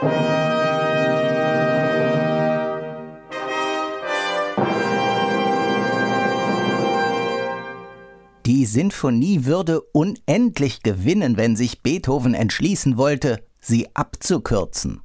Die Sinfonie würde unendlich gewinnen, wenn sich Beethoven entschließen wollte, sie abzukürzen.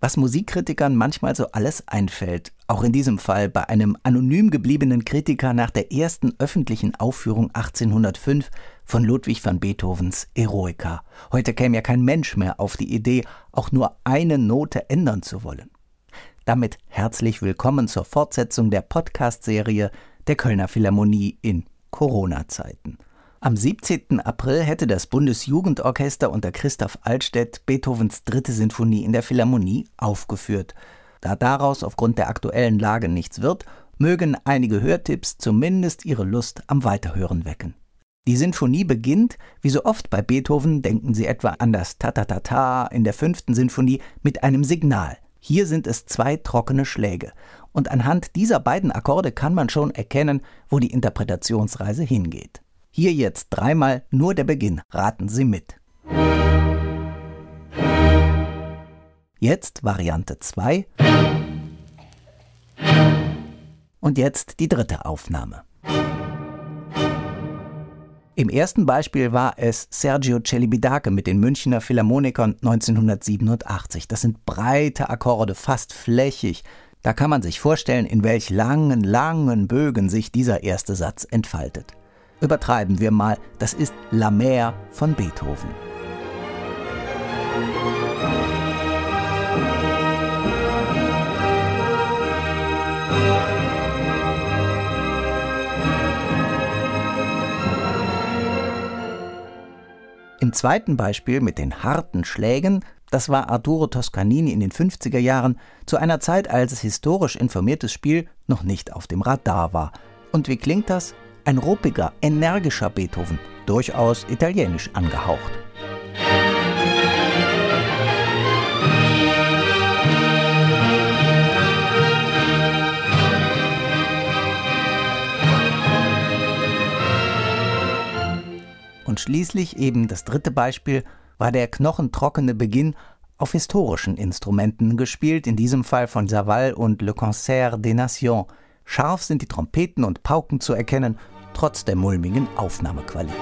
Was Musikkritikern manchmal so alles einfällt, auch in diesem Fall bei einem anonym gebliebenen Kritiker nach der ersten öffentlichen Aufführung 1805 von Ludwig van Beethovens Eroica. Heute käme ja kein Mensch mehr auf die Idee, auch nur eine Note ändern zu wollen. Damit herzlich willkommen zur Fortsetzung der Podcast-Serie der Kölner Philharmonie in Corona-Zeiten. Am 17. April hätte das Bundesjugendorchester unter Christoph Altstedt Beethovens dritte Sinfonie in der Philharmonie aufgeführt. Da daraus aufgrund der aktuellen Lage nichts wird, mögen einige Hörtipps zumindest ihre Lust am Weiterhören wecken. Die Sinfonie beginnt, wie so oft bei Beethoven, denken Sie etwa an das Ta-Ta-Ta-Ta in der fünften Sinfonie, mit einem Signal. Hier sind es zwei trockene Schläge und anhand dieser beiden Akkorde kann man schon erkennen, wo die Interpretationsreise hingeht. Hier jetzt dreimal nur der Beginn. Raten Sie mit. Jetzt Variante 2. Und jetzt die dritte Aufnahme. Im ersten Beispiel war es Sergio Celibidache mit den Münchner Philharmonikern 1987. Das sind breite Akkorde, fast flächig, da kann man sich vorstellen, in welch langen, langen Bögen sich dieser erste Satz entfaltet. Übertreiben wir mal, das ist La Mer von Beethoven. Im zweiten Beispiel mit den harten Schlägen das war Arturo Toscanini in den 50er Jahren, zu einer Zeit, als historisch informiertes Spiel noch nicht auf dem Radar war. Und wie klingt das? Ein ruppiger, energischer Beethoven, durchaus italienisch angehaucht. Und schließlich eben das dritte Beispiel war der knochentrockene Beginn auf historischen Instrumenten gespielt, in diesem Fall von Saval und Le Concert des Nations. Scharf sind die Trompeten und Pauken zu erkennen, trotz der mulmigen Aufnahmequalität.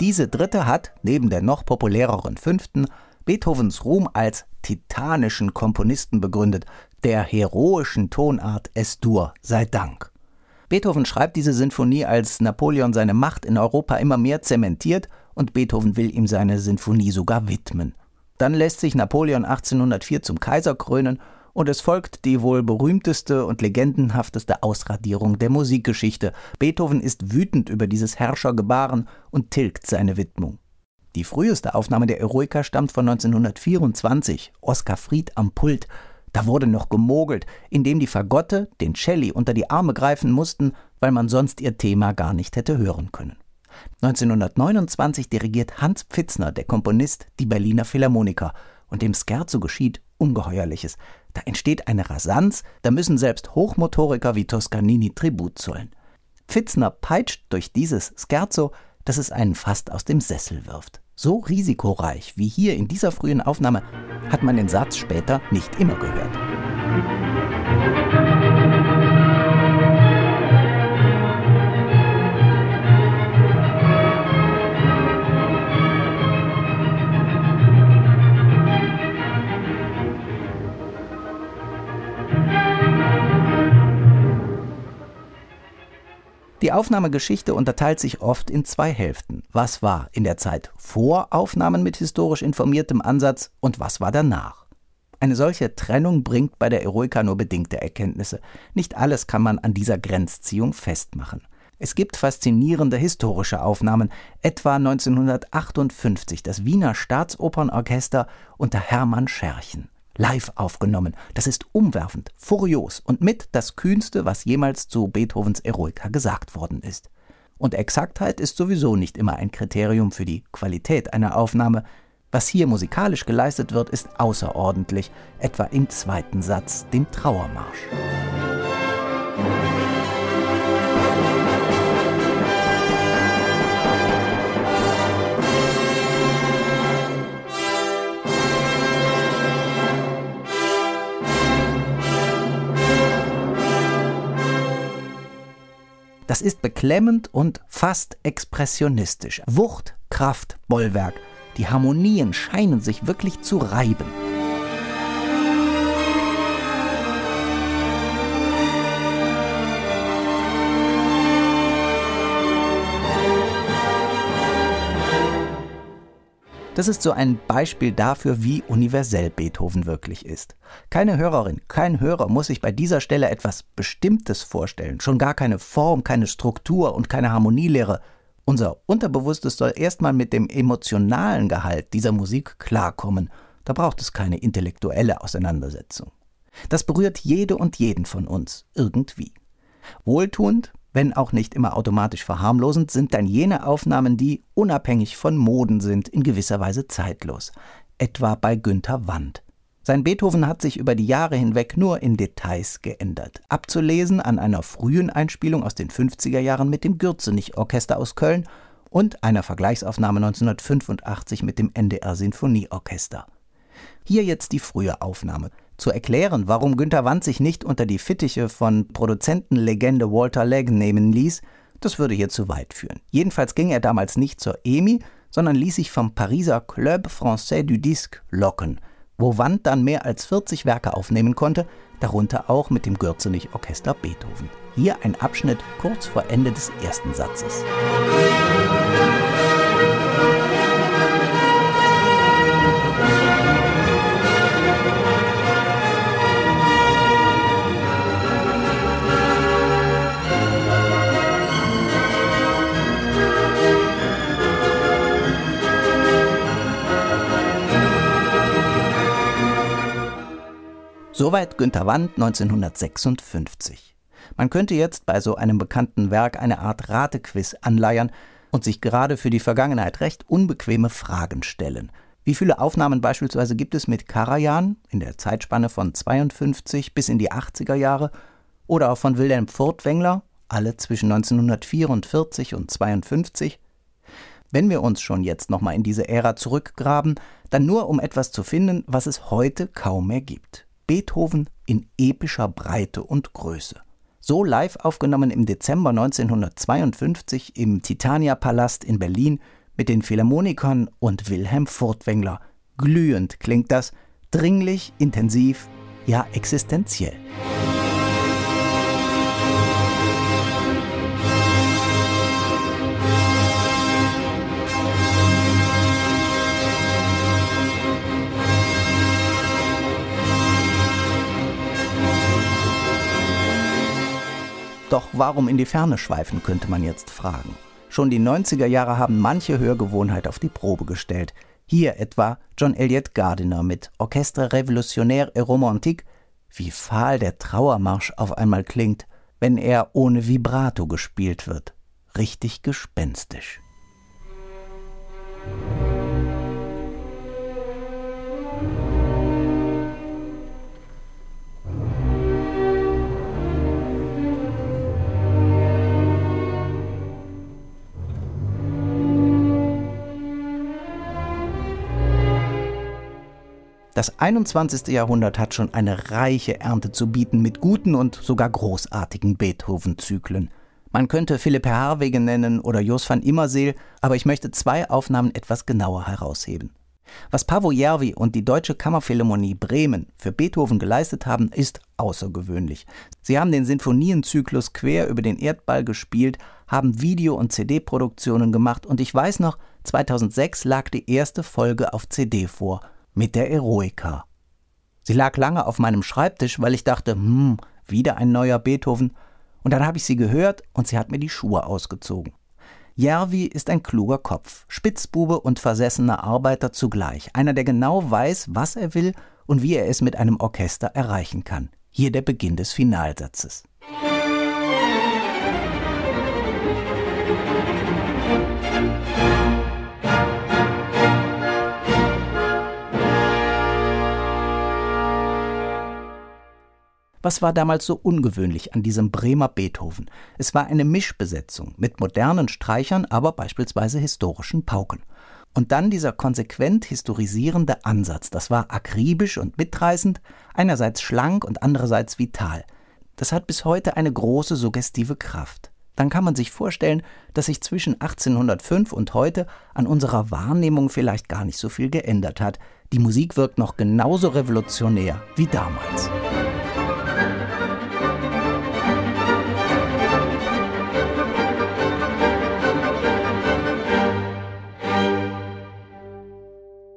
Diese dritte hat, neben der noch populäreren fünften, Beethovens Ruhm als titanischen Komponisten begründet, der heroischen Tonart S-Dur sei Dank. Beethoven schreibt diese Sinfonie, als Napoleon seine Macht in Europa immer mehr zementiert und Beethoven will ihm seine Sinfonie sogar widmen. Dann lässt sich Napoleon 1804 zum Kaiser krönen und es folgt die wohl berühmteste und legendenhafteste Ausradierung der Musikgeschichte. Beethoven ist wütend über dieses Herrschergebaren und tilgt seine Widmung. Die früheste Aufnahme der Eroica stammt von 1924, Oskar Fried am Pult. Da wurde noch gemogelt, indem die Fagotte den Celli unter die Arme greifen mussten, weil man sonst ihr Thema gar nicht hätte hören können. 1929 dirigiert Hans Pfitzner, der Komponist, die Berliner Philharmoniker. Und dem Scherzo geschieht Ungeheuerliches. Da entsteht eine Rasanz, da müssen selbst Hochmotoriker wie Toscanini Tribut zollen. Pfitzner peitscht durch dieses Scherzo, dass es einen fast aus dem Sessel wirft. So risikoreich wie hier in dieser frühen Aufnahme hat man den Satz später nicht immer gehört. Die Aufnahmegeschichte unterteilt sich oft in zwei Hälften. Was war in der Zeit vor Aufnahmen mit historisch informiertem Ansatz und was war danach? Eine solche Trennung bringt bei der Eroica nur bedingte Erkenntnisse. Nicht alles kann man an dieser Grenzziehung festmachen. Es gibt faszinierende historische Aufnahmen, etwa 1958 das Wiener Staatsopernorchester unter Hermann Scherchen live aufgenommen. Das ist umwerfend, furios und mit das Kühnste, was jemals zu Beethovens Eroica gesagt worden ist. Und Exaktheit ist sowieso nicht immer ein Kriterium für die Qualität einer Aufnahme. Was hier musikalisch geleistet wird, ist außerordentlich, etwa im zweiten Satz, dem Trauermarsch. Ist beklemmend und fast expressionistisch. Wucht, Kraft, Bollwerk. Die Harmonien scheinen sich wirklich zu reiben. Das ist so ein Beispiel dafür, wie universell Beethoven wirklich ist. Keine Hörerin, kein Hörer muss sich bei dieser Stelle etwas Bestimmtes vorstellen, schon gar keine Form, keine Struktur und keine Harmonielehre. Unser Unterbewusstes soll erstmal mit dem emotionalen Gehalt dieser Musik klarkommen. Da braucht es keine intellektuelle Auseinandersetzung. Das berührt jede und jeden von uns irgendwie. Wohltuend, wenn auch nicht immer automatisch verharmlosend, sind dann jene Aufnahmen, die unabhängig von Moden sind, in gewisser Weise zeitlos. Etwa bei Günther Wand. Sein Beethoven hat sich über die Jahre hinweg nur in Details geändert. Abzulesen an einer frühen Einspielung aus den 50er Jahren mit dem Gürzenich-Orchester aus Köln und einer Vergleichsaufnahme 1985 mit dem NDR Sinfonieorchester. Hier jetzt die frühe Aufnahme zu erklären, warum Günter Wand sich nicht unter die Fittiche von Produzentenlegende Walter Legg nehmen ließ, das würde hier zu weit führen. Jedenfalls ging er damals nicht zur EMI, sondern ließ sich vom Pariser Club Français du Disque locken, wo Wand dann mehr als 40 Werke aufnehmen konnte, darunter auch mit dem Gürzenich Orchester Beethoven. Hier ein Abschnitt kurz vor Ende des ersten Satzes. Musik Soweit Günter Wand 1956. Man könnte jetzt bei so einem bekannten Werk eine Art Ratequiz anleiern und sich gerade für die Vergangenheit recht unbequeme Fragen stellen. Wie viele Aufnahmen beispielsweise gibt es mit Karajan in der Zeitspanne von 52 bis in die 80er Jahre oder auch von Wilhelm Furtwängler, alle zwischen 1944 und 52? Wenn wir uns schon jetzt nochmal in diese Ära zurückgraben, dann nur um etwas zu finden, was es heute kaum mehr gibt. Beethoven in epischer Breite und Größe. So live aufgenommen im Dezember 1952 im Titania Palast in Berlin mit den Philharmonikern und Wilhelm Furtwängler. Glühend klingt das, dringlich, intensiv, ja existenziell. Doch warum in die Ferne schweifen, könnte man jetzt fragen. Schon die 90er Jahre haben manche Hörgewohnheit auf die Probe gestellt. Hier etwa John Elliott Gardiner mit Orchestre Révolutionnaire et Romantique. Wie fahl der Trauermarsch auf einmal klingt, wenn er ohne Vibrato gespielt wird. Richtig gespenstisch. Das 21. Jahrhundert hat schon eine reiche Ernte zu bieten mit guten und sogar großartigen Beethoven-Zyklen. Man könnte Philipp Herwegen nennen oder Jos van Immerseel, aber ich möchte zwei Aufnahmen etwas genauer herausheben. Was Pavo Järvi und die Deutsche Kammerphilharmonie Bremen für Beethoven geleistet haben, ist außergewöhnlich. Sie haben den Sinfonienzyklus quer über den Erdball gespielt, haben Video- und CD-Produktionen gemacht und ich weiß noch, 2006 lag die erste Folge auf CD vor mit der Eroica. Sie lag lange auf meinem Schreibtisch, weil ich dachte, hm, wieder ein neuer Beethoven. Und dann habe ich sie gehört und sie hat mir die Schuhe ausgezogen. Järvi ist ein kluger Kopf, Spitzbube und versessener Arbeiter zugleich, einer, der genau weiß, was er will und wie er es mit einem Orchester erreichen kann. Hier der Beginn des Finalsatzes. Was war damals so ungewöhnlich an diesem Bremer Beethoven? Es war eine Mischbesetzung mit modernen Streichern, aber beispielsweise historischen Pauken. Und dann dieser konsequent historisierende Ansatz. Das war akribisch und mitreißend, einerseits schlank und andererseits vital. Das hat bis heute eine große suggestive Kraft. dann kann man sich vorstellen, dass sich zwischen 1805 und heute an unserer Wahrnehmung vielleicht gar nicht so viel geändert hat. Die Musik wirkt noch genauso revolutionär wie damals.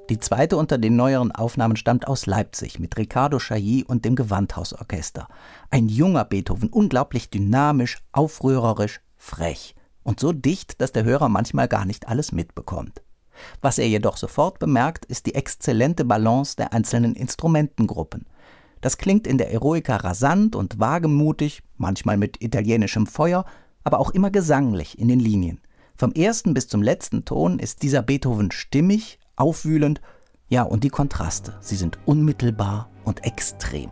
Die zweite unter den neueren Aufnahmen stammt aus Leipzig mit Riccardo Chailly und dem Gewandhausorchester. Ein junger Beethoven, unglaublich dynamisch, aufrührerisch, frech und so dicht, dass der Hörer manchmal gar nicht alles mitbekommt. Was er jedoch sofort bemerkt, ist die exzellente Balance der einzelnen Instrumentengruppen. Das klingt in der Eroica rasant und wagemutig, manchmal mit italienischem Feuer, aber auch immer gesanglich in den Linien. Vom ersten bis zum letzten Ton ist dieser Beethoven stimmig, aufwühlend, ja, und die Kontraste, sie sind unmittelbar und extrem.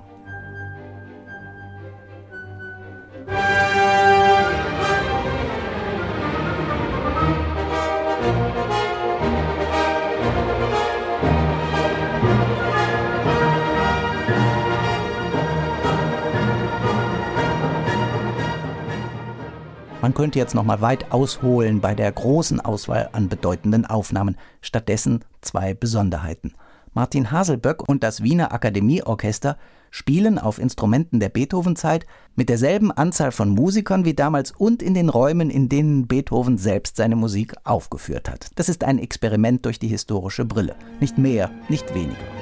Man könnte jetzt noch mal weit ausholen bei der großen Auswahl an bedeutenden Aufnahmen. Stattdessen zwei Besonderheiten. Martin Haselböck und das Wiener Akademieorchester spielen auf Instrumenten der Beethovenzeit mit derselben Anzahl von Musikern wie damals und in den Räumen, in denen Beethoven selbst seine Musik aufgeführt hat. Das ist ein Experiment durch die historische Brille. Nicht mehr, nicht weniger.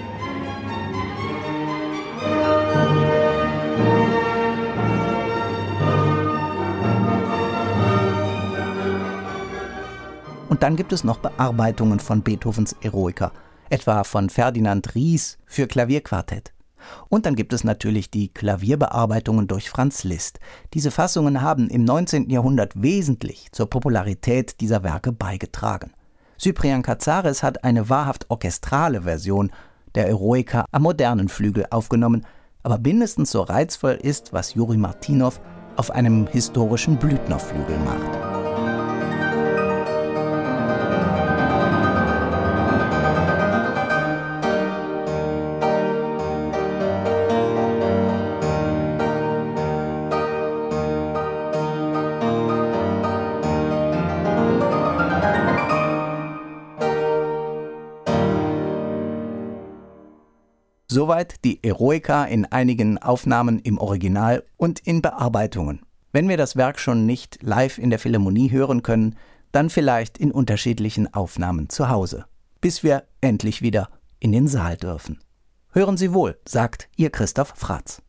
Und dann gibt es noch Bearbeitungen von Beethovens Eroica, etwa von Ferdinand Ries für Klavierquartett. Und dann gibt es natürlich die Klavierbearbeitungen durch Franz Liszt. Diese Fassungen haben im 19. Jahrhundert wesentlich zur Popularität dieser Werke beigetragen. Cyprian Cazares hat eine wahrhaft orchestrale Version der Eroica am modernen Flügel aufgenommen, aber mindestens so reizvoll ist, was Juri Martinov auf einem historischen Blüthnerflügel macht. Soweit die Eroica in einigen Aufnahmen im Original und in Bearbeitungen. Wenn wir das Werk schon nicht live in der Philharmonie hören können, dann vielleicht in unterschiedlichen Aufnahmen zu Hause, bis wir endlich wieder in den Saal dürfen. Hören Sie wohl, sagt Ihr Christoph Fratz.